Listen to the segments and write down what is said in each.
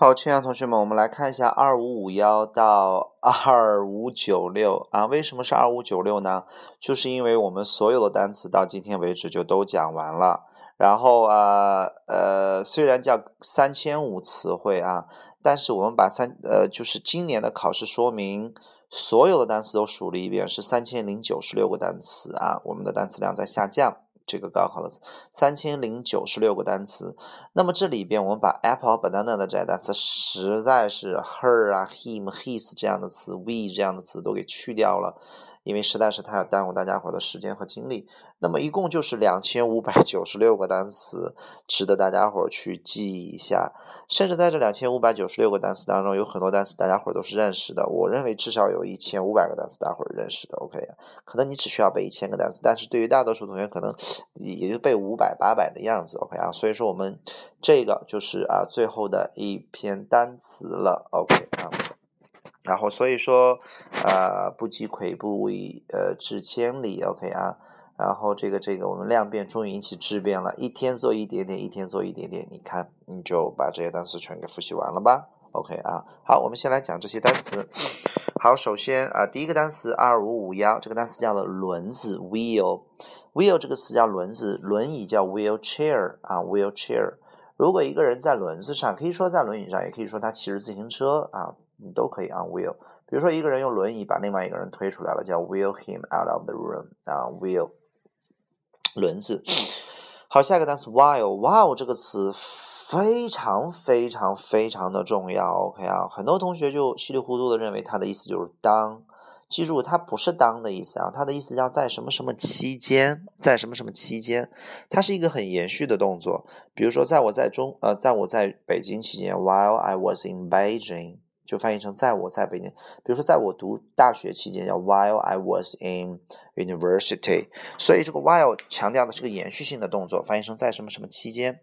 好，亲爱的同学们，我们来看一下二五五幺到二五九六啊。为什么是二五九六呢？就是因为我们所有的单词到今天为止就都讲完了。然后啊，呃，虽然叫三千五词汇啊，但是我们把三呃，就是今年的考试说明，所有的单词都数了一遍，是三千零九十六个单词啊。我们的单词量在下降。这个高考的词三千零九十六个单词，那么这里边我们把 apple、banana 的这些单词，实在是 her 啊、him、his 这样的词，we 这样的词都给去掉了。因为实在是太耽误大家伙的时间和精力，那么一共就是两千五百九十六个单词，值得大家伙去记一下。甚至在这两千五百九十六个单词当中，有很多单词大家伙都是认识的。我认为至少有一千五百个单词大伙认识的。OK，可能你只需要背一千个单词，但是对于大多数同学可能也就背五百、八百的样子。OK 啊，所以说我们这个就是啊最后的一篇单词了。OK 啊。然后所以说，呃，不积跬步，呃，至千里。OK 啊，然后这个这个我们量变终于引起质变了，一天做一点点，一天做一点点，你看你就把这些单词全给复习完了吧？OK 啊，好，我们先来讲这些单词。好，首先啊，第一个单词二五五幺，这个单词叫做轮子，wheel，wheel 这个词叫轮子，轮椅叫 wheelchair 啊，wheelchair。如果一个人在轮子上，可以说在轮椅上，也可以说他骑着自行车啊。你都可以啊，wheel。比如说一个人用轮椅把另外一个人推出来了，叫 wheel him out of the room 啊，wheel 轮子。好，下一个单词 while，while 这个词非常非常非常的重要，OK 啊，很多同学就稀里糊涂的认为它的意思就是当，记住它不是当的意思啊，它的意思叫在什么什么期间，在什么什么期间，它是一个很延续的动作。比如说在我在中呃，在我在北京期间，while I was in Beijing。就翻译成在我在北京，比如说在我读大学期间，叫 while I was in university。所以这个 while 强调的是个延续性的动作，翻译成在什么什么期间。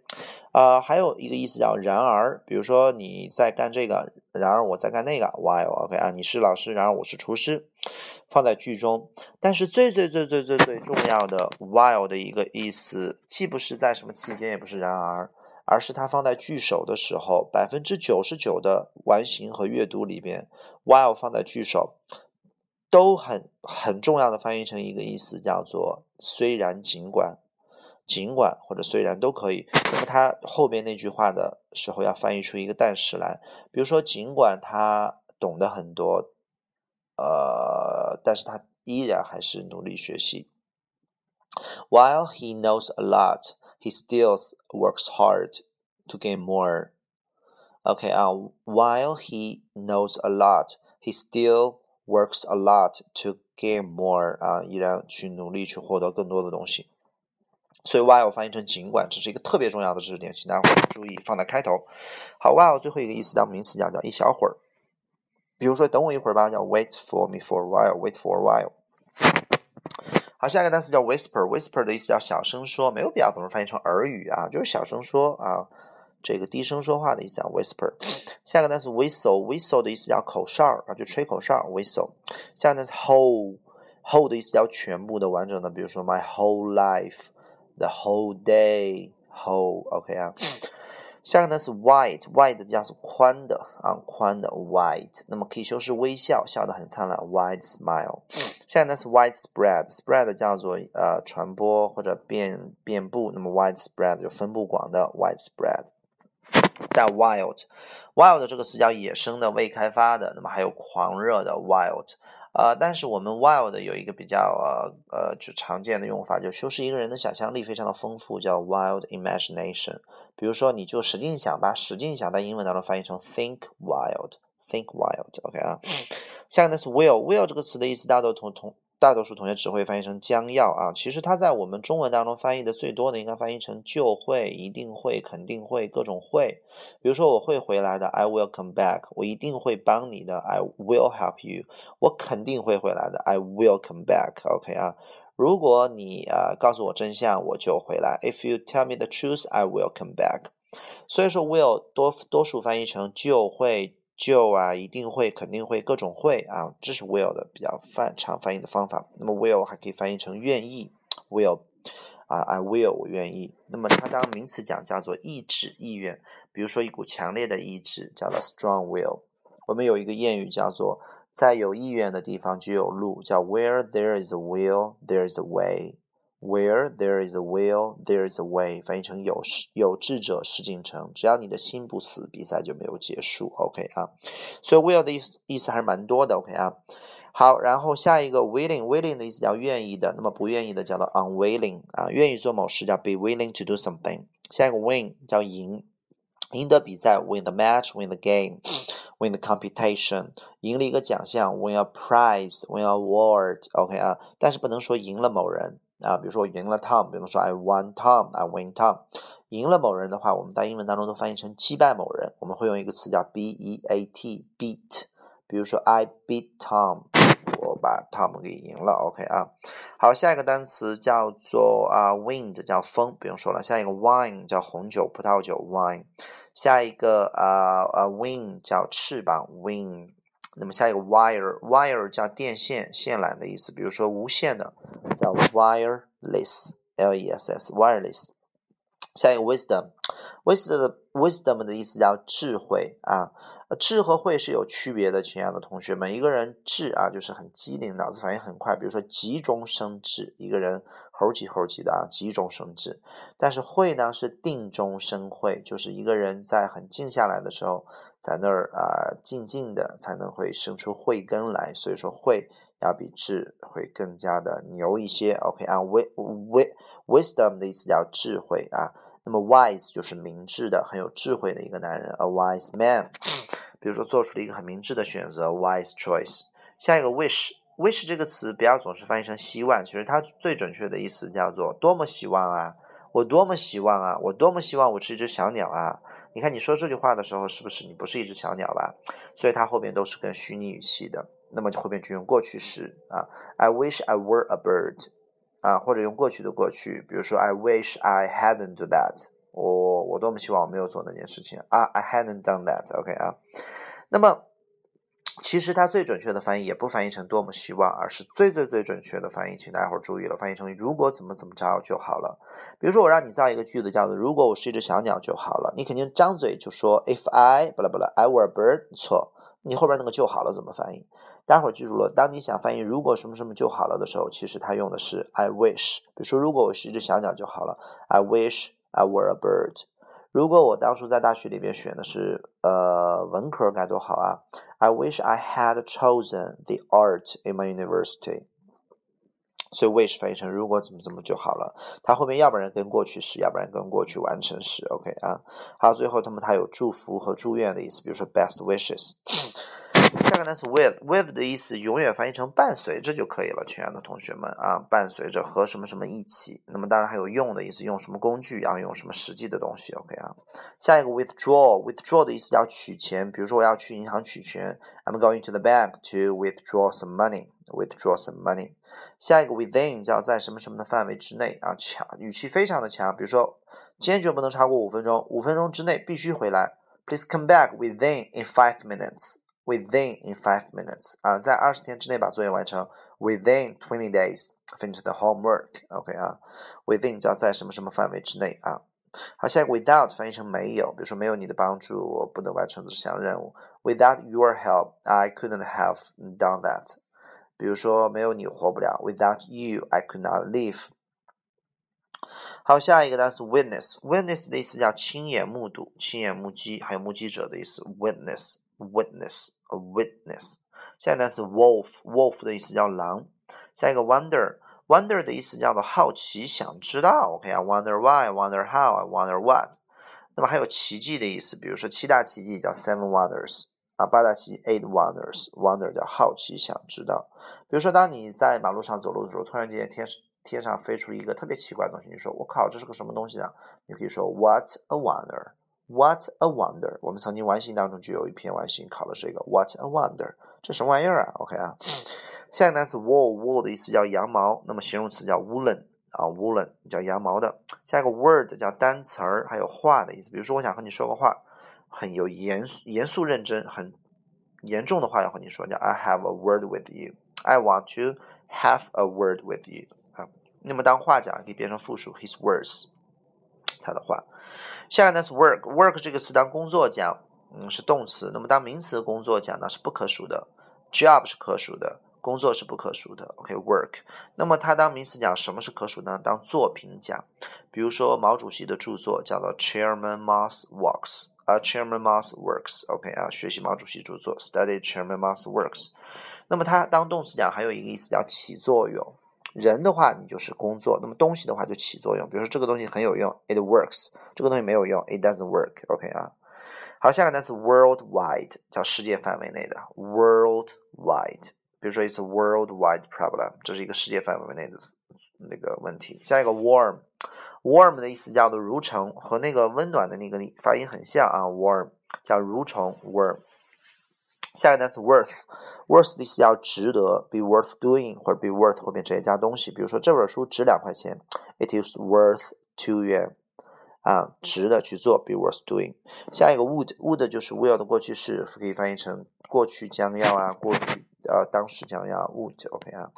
啊，还有一个意思叫然而，比如说你在干这个，然而我在干那个。while OK 啊，你是老师，然而我是厨师，放在句中。但是最最最最最最重要的 while 的一个意思，既不是在什么期间，也不是然而。而是它放在句首的时候，百分之九十九的完形和阅读里边，while 放在句首都很很重要的翻译成一个意思，叫做虽然、尽管、尽管或者虽然都可以。那么它后边那句话的时候要翻译出一个但是来，比如说尽管他懂得很多，呃，但是他依然还是努力学习。While he knows a lot. he still works hard to gain more. Okay, uh, while he knows a lot, he still works a lot to gain more 啊，依然去努力去获得更多的东西。所以 while 翻译成尽管，这是一个特别重要的知识点，请大家伙注意放在开头。好，while 最后一个意思当名词讲叫一小会儿，比如说等我一会儿吧，叫 wait for me for a while，wait for a while。 好，下一个单词叫 whisper，whisper 的意思叫小声说，没有必要总是翻译成耳语啊，就是小声说啊，这个低声说话的意思叫 whisper。下一个单词 whistle，whistle 的意思叫口哨啊，就吹口哨 whistle。下一个单词 whole，whole 的意思叫全部的、完整的，比如说 my whole life，the whole day，whole，OK 啊。下个呢是 wide，wide 的叫是宽的啊，宽的 wide，那么可以修饰微笑，笑得很灿烂，wide smile。下个呢是 widespread，spread 叫做呃传播或者遍遍布，那么 widespread 就分布广的 widespread。在 wild，wild 这个词叫野生的、未开发的，那么还有狂热的 wild。呃，但是我们 wild 有一个比较呃呃就常见的用法，就修饰一个人的想象力非常的丰富，叫 wild imagination。比如说，你就使劲想吧，使劲想，在英文当中翻译成 think wild，think wild，OK 啊。下个呢是 will，will 这个词的意思，大家都同同大多数同学只会翻译成将要啊，其实它在我们中文当中翻译的最多的应该翻译成就会、一定会、肯定会、各种会。比如说我会回来的，I will come back，我一定会帮你的，I will help you，我肯定会回来的，I will come back，OK 啊。如果你啊告诉我真相，我就回来，If you tell me the truth，I will come back。所以说 will 多多数翻译成就会。就啊，一定会，肯定会，各种会啊，这是 will 的比较泛常翻译的方法。那么 will 还可以翻译成愿意，will 啊，I will 我愿意。那么它当名词讲叫做意志、意愿。比如说一股强烈的意志，叫做 strong will。我们有一个谚语叫做“在有意愿的地方就有路”，叫 “Where there is a will, there is a way”。Where there is a will, there is a way。翻译成有有志者事竟成。只要你的心不死，比赛就没有结束。OK 啊，所以 will 的意思意思还是蛮多的。OK 啊，好，然后下一个 willing，willing 的意思叫愿意的，那么不愿意的叫做 unwilling 啊，愿意做某事叫 be willing to do something。下一个 win 叫赢，赢得比赛 win the match，win the game，win the competition，赢了一个奖项 win a prize，win a award。OK 啊，但是不能说赢了某人。啊，比如说我赢了 Tom，比如说 I won Tom，I win Tom。赢了某人的话，我们在英文当中都翻译成击败某人，我们会用一个词叫 beat，beat。比如说 I beat Tom，我把 Tom 给赢了。OK 啊，好，下一个单词叫做啊 wind，叫风，不用说了。下一个 wine 叫红酒、葡萄酒 wine。下一个啊啊 wing 叫翅膀 wing。那么下一个 wire，wire 叫电线、线缆的意思，比如说无线的。叫 wireless，L-E-S-S，wireless。下一个 wisdom，wisdom，wisdom 的意思叫智慧啊。智和慧是有区别的，亲爱的同学们。一个人智啊，就是很机灵，脑子反应很快，比如说急中生智。一个人猴急猴急的啊，急中生智。但是慧呢，是定中生慧，就是一个人在很静下来的时候，在那儿啊，静静的才能会生出慧根来。所以说慧。要比智会更加的牛一些，OK 啊，wi wi wisdom 的意思叫智慧啊，那么 wise 就是明智的，很有智慧的一个男人，a wise man，比如说做出了一个很明智的选择，wise choice。下一个 wish，wish 这个词不要总是翻译成希望，其实它最准确的意思叫做多么希望啊，我多么希望啊，我多么希望我是一只小鸟啊。你看你说这句话的时候，是不是你不是一只小鸟吧？所以它后边都是跟虚拟语气的。那么就后面就用过去式啊，I wish I were a bird，啊，或者用过去的过去，比如说 I wish I hadn't do that，我我多么希望我没有做那件事情。啊，I hadn't done that，OK 啊，那么其实它最准确的翻译也不翻译成多么希望，而是最最最准确的翻译，请大家伙注意了，翻译成如果怎么怎么着就好了。比如说我让你造一个句子，叫做如果我是一只小鸟就好了，你肯定张嘴就说 If I 不啦不啦，I were a bird，错，你后边那个就好了怎么翻译？待会儿记住了，当你想翻译“如果什么什么就好了”的时候，其实它用的是 “I wish”。比如说，如果我是一只小鸟就好了，“I wish I were a bird”。如果我当初在大学里面选的是呃文科该多好啊！“I wish I had chosen the art in my university”。所以 “wish” 翻译成“如果怎么怎么就好了”，它后面要不然跟过去时，要不然跟过去完成时。OK 啊，还有最后，他们它有祝福和祝愿的意思，比如说 “best wishes”。下个单词 with，with 的意思永远翻译成伴随着就可以了，亲爱的同学们啊，伴随着和什么什么一起。那么当然还有用的意思，用什么工具，然后用什么实际的东西。OK 啊，下一个 withdraw，withdraw 的意思叫取钱，比如说我要去银行取钱，I'm going to the bank to withdraw some money，withdraw some money。下一个 within 叫在什么什么的范围之内啊，强语气非常的强，比如说坚决不能超过五分钟，五分钟之内必须回来，Please come back within in five minutes。Within in five minutes 啊，在二十天之内把作业完成。Within twenty days finish the homework。OK 啊，Within 叫在什么什么范围之内啊。好，下一个 Without 翻译成没有，比如说没有你的帮助，我不能完成这项任务。Without your help, I couldn't have done that。比如说没有你活不了。Without you, I could not live。好，下一个单词 Witness。Witness 的意思叫亲眼目睹、亲眼目击，还有目击者的意思。Witness。Witness A witness。下一个单词 wolf，wolf 的意思叫狼。下一个 wonder，wonder 的意思叫做好奇、想知道。OK 啊，wonder why，wonder how，I wonder what。那么还有奇迹的意思，比如说七大奇迹叫 seven wonders 啊，八大奇迹 eight wonders。wonder 叫好奇、想知道。比如说，当你在马路上走路的时候，突然间天天上飞出一个特别奇怪的东西，你说我靠，这是个什么东西呢？你可以说 What a wonder。What a wonder！我们曾经完形当中就有一篇完形考的是一个。What a wonder！这什么玩意儿啊？OK 啊，下一个单词 wool，wool 的意思叫羊毛，那么形容词叫 woolen 啊，woolen 叫羊毛的。下一个 word 叫单词儿，还有话的意思。比如说，我想和你说个话，很有严严肃认真、很严重的话要和你说，叫 I have a word with you。I want to have a word with you 啊。那么当话讲可以变成复数，his words，他的话。下一个单词 work，work 这个词当工作讲，嗯，是动词；那么当名词工作讲呢，是不可数的。job 是可数的，工作是不可数的。OK，work。那么它当名词讲，什么是可数呢？当作品讲，比如说毛主席的著作叫做 Chairman Mao's Works，啊，Chairman Mao's Works。OK 啊，学习毛主席著作，study Chairman Mao's Works。那么它当动词讲，还有一个意思叫起作用。人的话，你就是工作；那么东西的话，就起作用。比如说这个东西很有用，it works；这个东西没有用，it doesn't work。OK 啊。好，下个单词 worldwide 叫世界范围内的 worldwide。比如说，it's a worldwide problem，这是一个世界范围内的那个问题。下一个 warm，warm 的意思叫做蠕虫，和那个温暖的那个发音很像啊，warm 叫蠕虫 worm。下一个单词 worth，worth 的意思叫值得，be worth doing 或者 be worth 后面直接加东西。比如说这本书值两块钱，it is worth two 元啊，值得去做，be worth doing。下一个 would，would 就是 will 的过去式，可以翻译成过去将要啊，过去呃当时将要 would，OK 啊。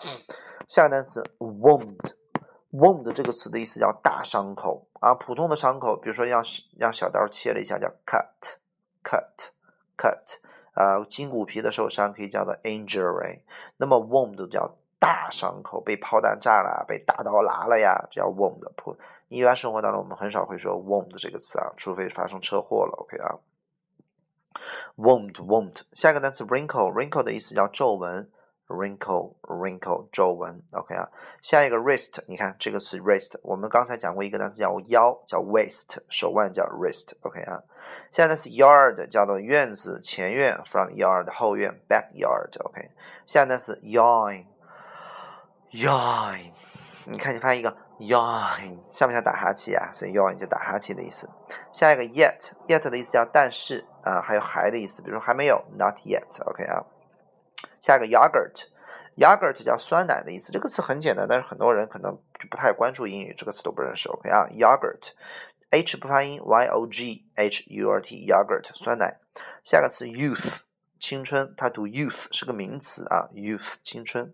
下一个单词 wound，wound 这个词的意思叫大伤口啊，普通的伤口，比如说让让小刀切了一下叫 cut，cut，cut。呃，筋骨皮的受伤可以叫做 injury，那么 wound 叫大伤口，被炮弹炸了，被大刀剌了呀，这叫 wound。普一般生活当中，我们很少会说 wound 这个词啊，除非发生车祸了。OK 啊，wound wound。下一个单词 wrinkle，wrinkle 的意思叫皱纹。Wrinkle wrinkle 皱纹，OK 啊，下一个 wrist，你看这个词 wrist，我们刚才讲过一个单词叫腰，叫 waist，手腕叫 wrist，OK 啊，下一个是 yard，叫做院子、前院，front yard 后院，backyard，OK，下一个是 yawn，yawn，你看你发一个 yawn，像不像打哈欠啊？所以 yawn 就打哈欠的意思。下一个 yet，yet 的意思叫但是啊，还有还的意思，比如说还没有，not yet，OK 啊。下一个 yogurt，yogurt 叫酸奶的意思。这个词很简单，但是很多人可能就不太关注英语，这个词都不认识。OK 啊，yogurt，h 不发音，y o g h u r t，yogurt 酸奶。下个词 youth，青春，它读 youth 是个名词啊，youth 青春。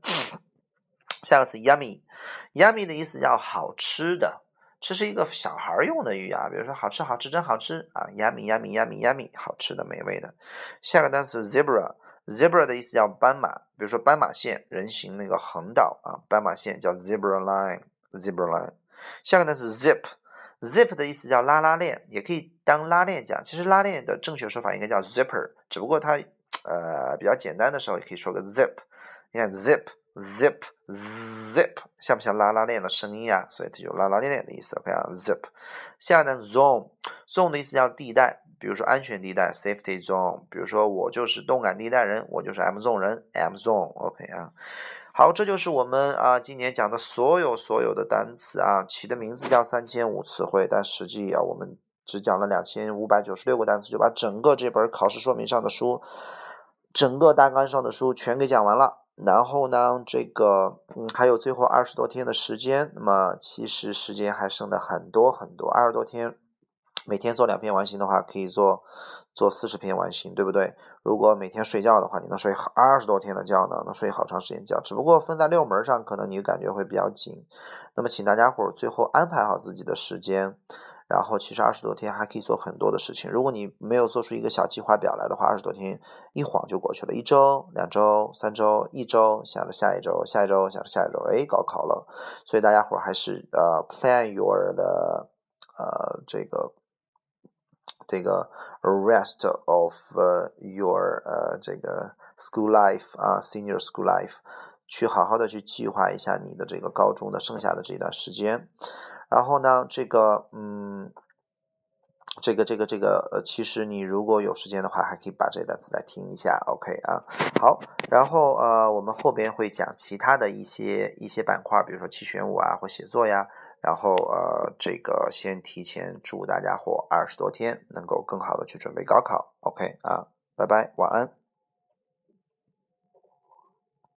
下个词 yummy，yummy 的意思叫好吃的，这是一个小孩用的语啊，比如说好吃好吃真好吃啊，yummy yummy yummy yummy 好吃的美味的。下个单词 zebra。Zebra 的意思叫斑马，比如说斑马线，人行那个横道啊，斑马线叫 zebra line，zebra line。下个单词 zip，zip 的意思叫拉拉链，也可以当拉链讲。其实拉链的正确说法应该叫 zipper，只不过它呃比较简单的时候也可以说个 zip。你看 zip，zip，zip，像不像拉拉链的声音啊？所以它有拉拉链的意思。OK 啊，zip。下个单 zone，zone 的意思叫地带。比如说安全地带 （safety zone），比如说我就是动感地带人，我就是 M zone 人 （M zone）。OK 啊，好，这就是我们啊今年讲的所有所有的单词啊，起的名字叫三千五词汇，但实际啊我们只讲了两千五百九十六个单词，就把整个这本考试说明上的书，整个大纲上的书全给讲完了。然后呢，这个嗯还有最后二十多天的时间，那么其实时间还剩的很多很多，二十多天。每天做两篇完形的话，可以做做四十篇完形，对不对？如果每天睡觉的话，你能睡二十多天的觉呢？能睡好长时间觉。只不过分在六门上，可能你感觉会比较紧。那么，请大家伙儿最后安排好自己的时间，然后其实二十多天还可以做很多的事情。如果你没有做出一个小计划表来的话，二十多天一晃就过去了。一周、两周、三周、一周，想着下一周，下一周想着下一周，哎，高考了。所以大家伙儿还是呃，plan your 的呃这个。这个 rest of your 呃这个 school life 啊 senior school life，去好好的去计划一下你的这个高中的剩下的这段时间。然后呢，这个嗯，这个这个这个呃，其实你如果有时间的话，还可以把这段词再听一下。OK 啊，好。然后呃，我们后边会讲其他的一些一些板块，比如说七选五啊，或写作呀。然后呃，这个先提前祝大家伙二十多天能够更好的去准备高考，OK 啊，拜拜，晚安。